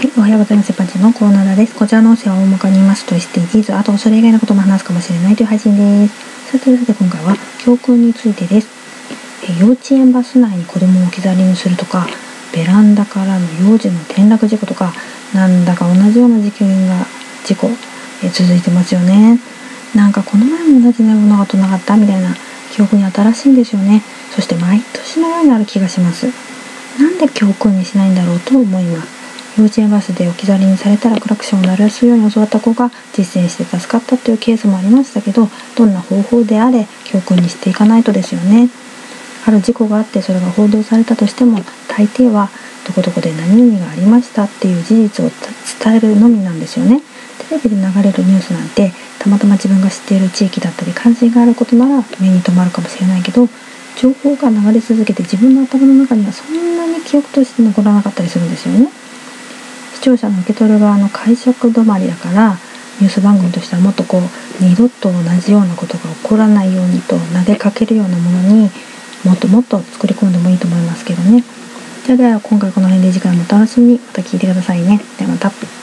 はい、おはようございます。パンチのコーナーです。こちらの音声は大まかに言いますと SDGs、あとそれ以外のことも話すかもしれないという配信です。さてさて今回は教訓についてです。え幼稚園バス内に子供を置き去りにするとか、ベランダからの幼児の転落事故とか、なんだか同じような事件が、事故、え続いてますよね。なんかこの前も同じようなことなかったみたいな記憶に新しいんですよね。そして毎年のようにある気がします。なんで教訓にしないんだろうと思います。幼稚園バスで置き去りにされたらクラクションを鳴らすように教わった子が実践して助かったというケースもありましたけどどんな方法であれ教訓にしていかないとですよね。ある事故があってそれが報道されたとしても大抵はどこどこで何々がありましたっていう事実を伝えるのみなんですよね。テレビで流れるニュースなんてたまたま自分が知っている地域だったり関心があることなら目に留まるかもしれないけど情報が流れ続けて自分の頭の中にはそんなに記憶として残らなかったりするんですよね。視聴者の受け取る側の解釈止まりだからニュース番組としてはもっとこう二度と同じようなことが起こらないようにと投げかけるようなものにもっともっと作り込んでもいいと思いますけどね。じゃあでは今回この辺で次回もお楽しみにまた聞いてくださいね。ではまた。